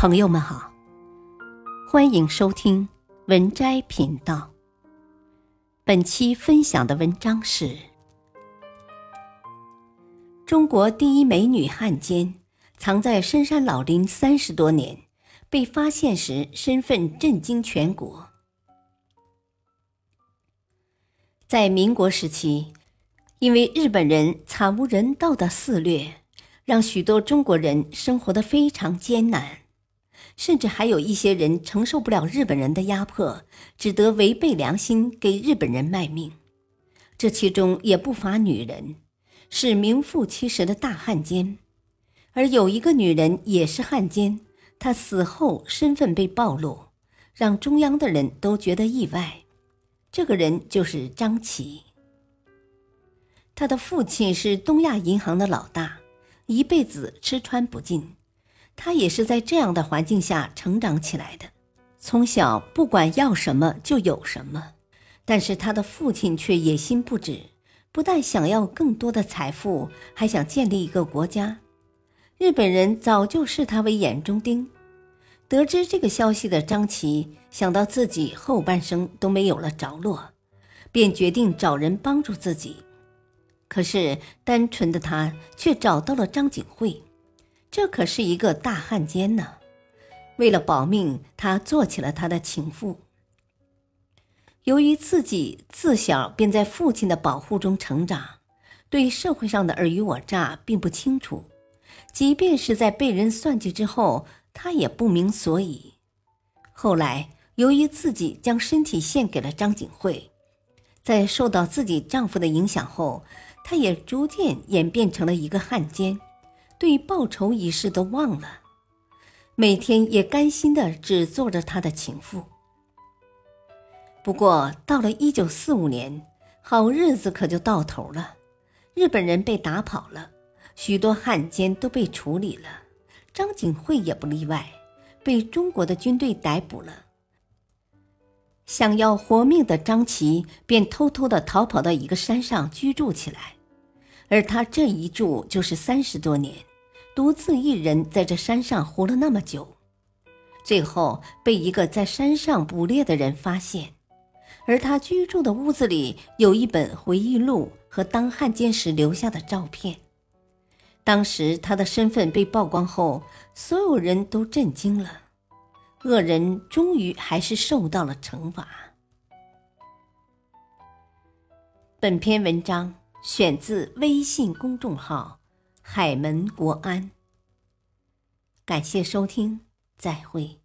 朋友们好，欢迎收听文摘频道。本期分享的文章是：中国第一美女汉奸藏在深山老林三十多年，被发现时身份震惊全国。在民国时期，因为日本人惨无人道的肆虐，让许多中国人生活的非常艰难。甚至还有一些人承受不了日本人的压迫，只得违背良心给日本人卖命。这其中也不乏女人，是名副其实的大汉奸。而有一个女人也是汉奸，她死后身份被暴露，让中央的人都觉得意外。这个人就是张琪。他的父亲是东亚银行的老大，一辈子吃穿不进。他也是在这样的环境下成长起来的，从小不管要什么就有什么，但是他的父亲却野心不止，不但想要更多的财富，还想建立一个国家。日本人早就视他为眼中钉。得知这个消息的张琪，想到自己后半生都没有了着落，便决定找人帮助自己。可是单纯的他却找到了张景惠。这可是一个大汉奸呢！为了保命，他做起了他的情妇。由于自己自小便在父亲的保护中成长，对社会上的尔虞我诈并不清楚。即便是在被人算计之后，他也不明所以。后来，由于自己将身体献给了张景惠，在受到自己丈夫的影响后，她也逐渐演变成了一个汉奸。对报仇一事都忘了，每天也甘心的只做着他的情妇。不过到了一九四五年，好日子可就到头了，日本人被打跑了，许多汉奸都被处理了，张景惠也不例外，被中国的军队逮捕了。想要活命的张琪便偷偷的逃跑到一个山上居住起来，而他这一住就是三十多年。独自一人在这山上活了那么久，最后被一个在山上捕猎的人发现，而他居住的屋子里有一本回忆录和当汉奸时留下的照片。当时他的身份被曝光后，所有人都震惊了，恶人终于还是受到了惩罚。本篇文章选自微信公众号。海门国安。感谢收听，再会。